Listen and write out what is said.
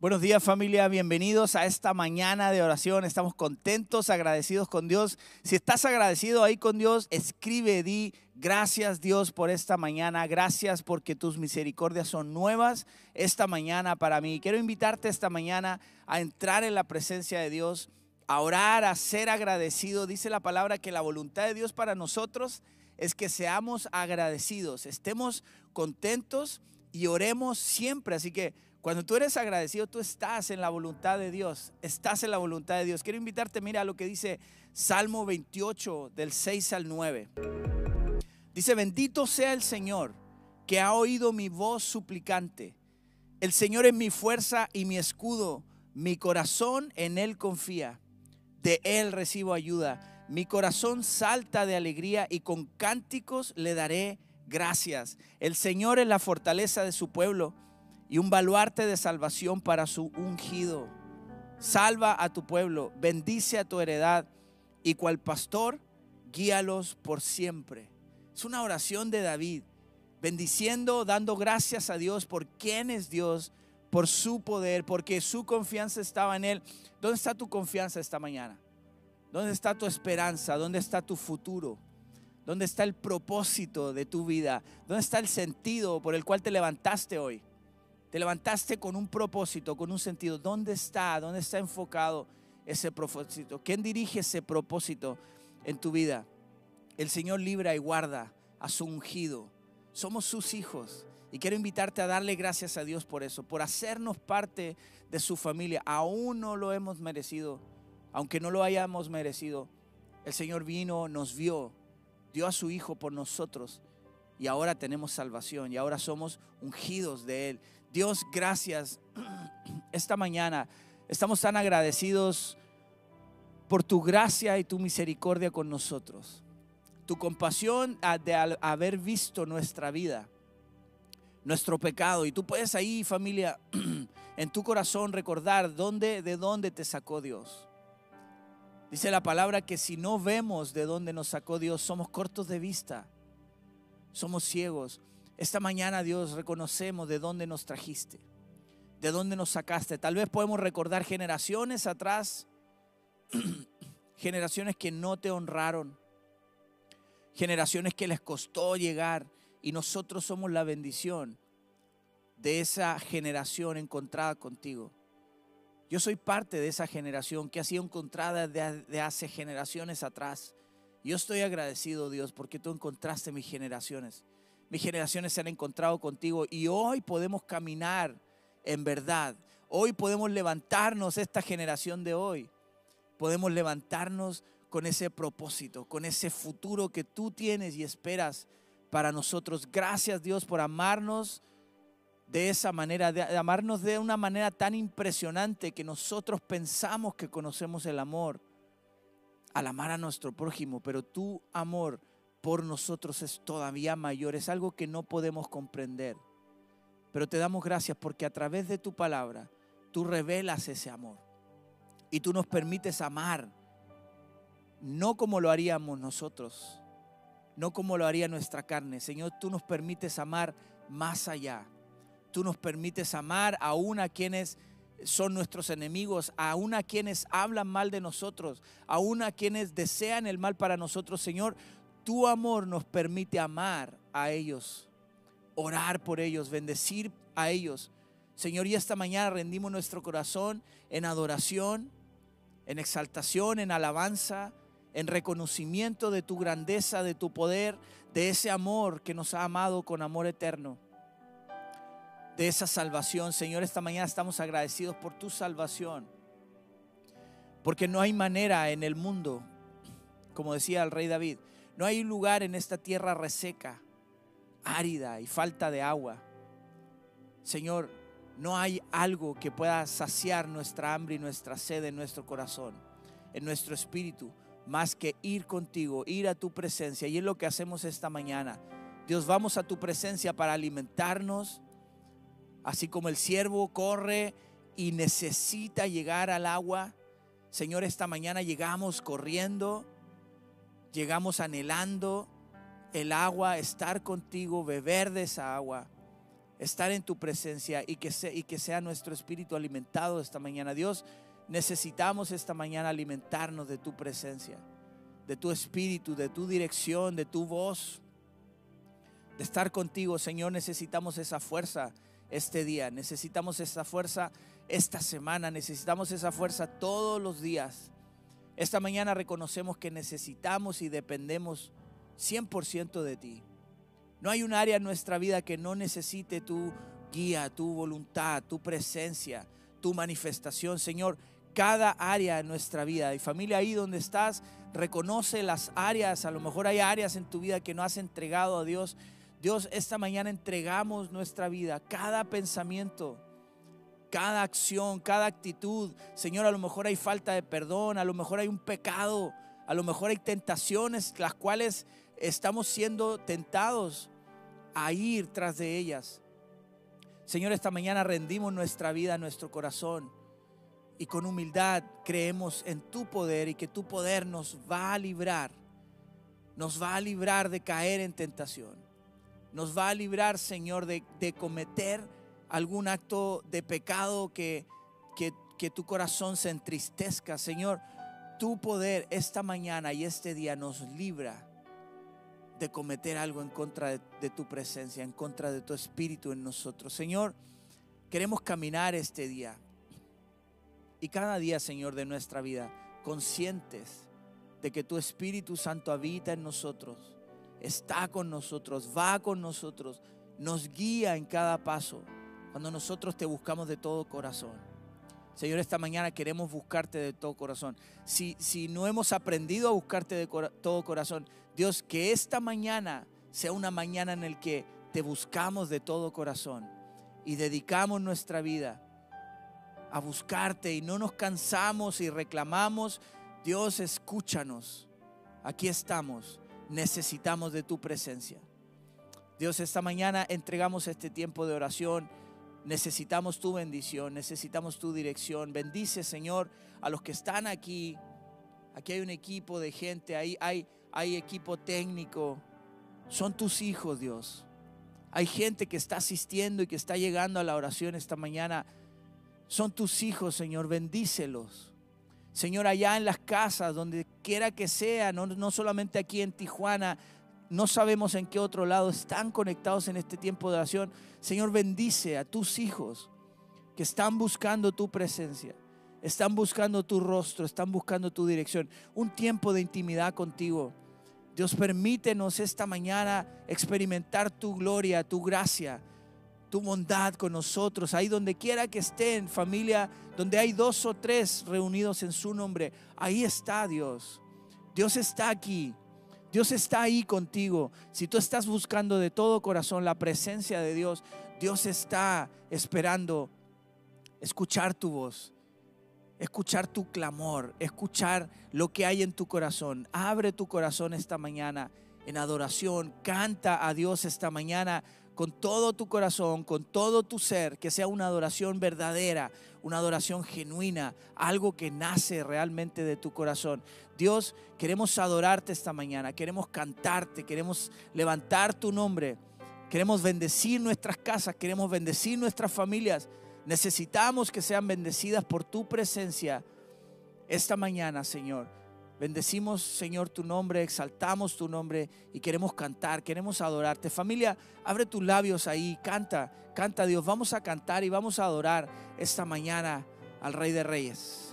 Buenos días familia, bienvenidos a esta mañana de oración. Estamos contentos, agradecidos con Dios. Si estás agradecido ahí con Dios, escribe, di gracias Dios por esta mañana, gracias porque tus misericordias son nuevas esta mañana para mí. Quiero invitarte esta mañana a entrar en la presencia de Dios, a orar, a ser agradecido. Dice la palabra que la voluntad de Dios para nosotros es que seamos agradecidos, estemos contentos y oremos siempre. Así que cuando tú eres agradecido, tú estás en la voluntad de Dios. Estás en la voluntad de Dios. Quiero invitarte, mira lo que dice Salmo 28 del 6 al 9. Dice, bendito sea el Señor que ha oído mi voz suplicante. El Señor es mi fuerza y mi escudo. Mi corazón en Él confía. De Él recibo ayuda. Mi corazón salta de alegría y con cánticos le daré gracias. El Señor es la fortaleza de su pueblo y un baluarte de salvación para su ungido. Salva a tu pueblo, bendice a tu heredad y cual pastor, guíalos por siempre. Es una oración de David, bendiciendo, dando gracias a Dios por quién es Dios, por su poder, porque su confianza estaba en Él. ¿Dónde está tu confianza esta mañana? ¿Dónde está tu esperanza? ¿Dónde está tu futuro? ¿Dónde está el propósito de tu vida? ¿Dónde está el sentido por el cual te levantaste hoy? Te levantaste con un propósito, con un sentido. ¿Dónde está? ¿Dónde está enfocado ese propósito? ¿Quién dirige ese propósito en tu vida? El Señor libra y guarda a su ungido. Somos sus hijos. Y quiero invitarte a darle gracias a Dios por eso, por hacernos parte de su familia. Aún no lo hemos merecido, aunque no lo hayamos merecido. El Señor vino, nos vio, dio a su Hijo por nosotros y ahora tenemos salvación y ahora somos ungidos de Él. Dios, gracias. Esta mañana estamos tan agradecidos por tu gracia y tu misericordia con nosotros. Tu compasión de haber visto nuestra vida, nuestro pecado. Y tú puedes ahí, familia, en tu corazón recordar dónde, de dónde te sacó Dios. Dice la palabra que si no vemos de dónde nos sacó Dios, somos cortos de vista, somos ciegos. Esta mañana, Dios, reconocemos de dónde nos trajiste, de dónde nos sacaste. Tal vez podemos recordar generaciones atrás, generaciones que no te honraron, generaciones que les costó llegar y nosotros somos la bendición de esa generación encontrada contigo. Yo soy parte de esa generación que ha sido encontrada de, hace generaciones atrás. Yo estoy agradecido, Dios, porque tú encontraste mis generaciones mis generaciones se han encontrado contigo y hoy podemos caminar en verdad. Hoy podemos levantarnos, esta generación de hoy, podemos levantarnos con ese propósito, con ese futuro que tú tienes y esperas para nosotros. Gracias Dios por amarnos de esa manera, de amarnos de una manera tan impresionante que nosotros pensamos que conocemos el amor al amar a nuestro prójimo, pero tu amor por nosotros es todavía mayor, es algo que no podemos comprender. Pero te damos gracias porque a través de tu palabra tú revelas ese amor y tú nos permites amar, no como lo haríamos nosotros, no como lo haría nuestra carne. Señor, tú nos permites amar más allá. Tú nos permites amar aún a quienes son nuestros enemigos, aún a quienes hablan mal de nosotros, aún a quienes desean el mal para nosotros, Señor tu amor nos permite amar a ellos, orar por ellos, bendecir a ellos. Señor, y esta mañana rendimos nuestro corazón en adoración, en exaltación, en alabanza, en reconocimiento de tu grandeza, de tu poder, de ese amor que nos ha amado con amor eterno, de esa salvación. Señor, esta mañana estamos agradecidos por tu salvación, porque no hay manera en el mundo, como decía el rey David, no hay lugar en esta tierra reseca, árida y falta de agua. Señor, no hay algo que pueda saciar nuestra hambre y nuestra sed en nuestro corazón, en nuestro espíritu, más que ir contigo, ir a tu presencia. Y es lo que hacemos esta mañana. Dios, vamos a tu presencia para alimentarnos, así como el siervo corre y necesita llegar al agua. Señor, esta mañana llegamos corriendo llegamos anhelando el agua, estar contigo, beber de esa agua. estar en tu presencia y que, sea nuestro espíritu alimentado esta mañana. Dios, necesitamos esta mañana alimentarnos de tu presencia, de tu espíritu, de tu dirección, de tu voz, de estar contigo. Señor, necesitamos esa fuerza este día, necesitamos esa fuerza esta semana, necesitamos esa fuerza todos los días. Esta mañana reconocemos que necesitamos y dependemos 100% de ti. No hay un área en nuestra vida que no necesite tu guía, tu voluntad, tu presencia, tu manifestación. Señor, cada área en nuestra vida. Y familia, ahí donde estás, reconoce las áreas. A lo mejor hay áreas en tu vida que no has entregado a Dios. Dios, esta mañana entregamos nuestra vida, cada pensamiento, cada acción, cada actitud. Señor, a lo mejor hay falta de perdón, a lo mejor hay un pecado, a lo mejor hay tentaciones las cuales estamos siendo tentados a ir tras de ellas. Señor, esta mañana rendimos nuestra vida, nuestro corazón y con humildad creemos en tu poder y que tu poder nos va a librar, nos va a librar de caer en tentación, nos va a librar, Señor, de, cometer algún acto de pecado que, que, tu corazón se entristezca. Señor, tu poder esta mañana y este día nos libra de cometer algo en contra de, tu presencia, en contra de tu espíritu en nosotros. Señor, queremos caminar este día y cada día, Señor, de nuestra vida, conscientes de que tu Espíritu Santo habita en nosotros, está con nosotros, va con nosotros, nos guía en cada paso cuando nosotros te buscamos de todo corazón. Señor, esta mañana queremos buscarte de todo corazón. Si, si no hemos aprendido a buscarte de todo corazón, Dios, que esta mañana sea una mañana en la que te buscamos de todo corazón y dedicamos nuestra vida a buscarte y no nos cansamos y reclamamos. Dios, escúchanos. Aquí estamos. Necesitamos de tu presencia. Dios, esta mañana entregamos este tiempo de oración Necesitamos tu bendición, necesitamos tu dirección. Bendice, Señor, a los que están aquí. Aquí hay un equipo de gente, ahí hay, equipo técnico. Son tus hijos, Dios. Hay gente que está asistiendo y que está llegando a la oración esta mañana. Son tus hijos, Señor. Bendícelos. Señor, allá en las casas, donde quiera que sea, no, no solamente aquí en Tijuana, no sabemos en qué otro lado están conectados en este tiempo de oración. Señor, bendice a tus hijos que están buscando tu presencia, están buscando tu rostro, están buscando tu dirección. Un tiempo de intimidad contigo. Dios, permítenos esta mañana experimentar tu gloria, tu gracia, tu bondad con nosotros, ahí donde quiera que estén, familia, donde hay dos o tres reunidos en su nombre, ahí está Dios. Dios está aquí. Dios está ahí contigo. Si tú estás buscando de todo corazón la presencia de Dios, Dios está esperando escuchar tu voz, escuchar tu clamor, escuchar lo que hay en tu corazón. Abre tu corazón esta mañana en adoración. Canta a Dios esta mañana con todo tu corazón, con todo tu ser, que sea una adoración verdadera, una adoración genuina, algo que nace realmente de tu corazón. Dios, queremos adorarte esta mañana, queremos cantarte, queremos levantar tu nombre, queremos bendecir nuestras casas, queremos bendecir nuestras familias. Necesitamos que sean bendecidas por tu presencia esta mañana, Señor. Bendecimos, Señor, tu nombre, exaltamos tu nombre y queremos cantar, queremos adorarte. Familia, abre tus labios ahí, canta, canta Dios. Vamos a cantar y vamos a adorar esta mañana al Rey de Reyes.